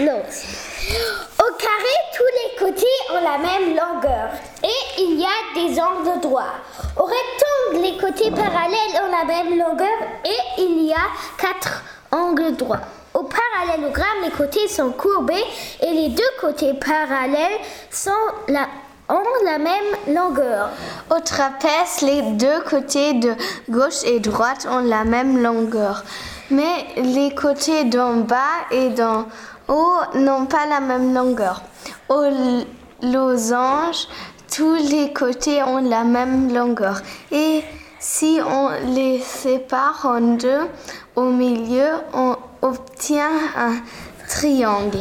Non. Au carré, tous les côtés ont la même longueur et il y a des angles droits. Au rectangle, les côtés parallèles ont la même longueur et il y a quatre angles droits. Au parallélogramme, les côtés sont courbés et les deux côtés parallèles ont la même longueur. Au trapèze, les deux côtés de gauche et droite ont la même longueur. Mais les côtés d'en bas et d'en haut n'ont pas la même longueur. Au losange, tous les côtés ont la même longueur. Et si on les sépare en deux, au milieu, on obtient un triangle.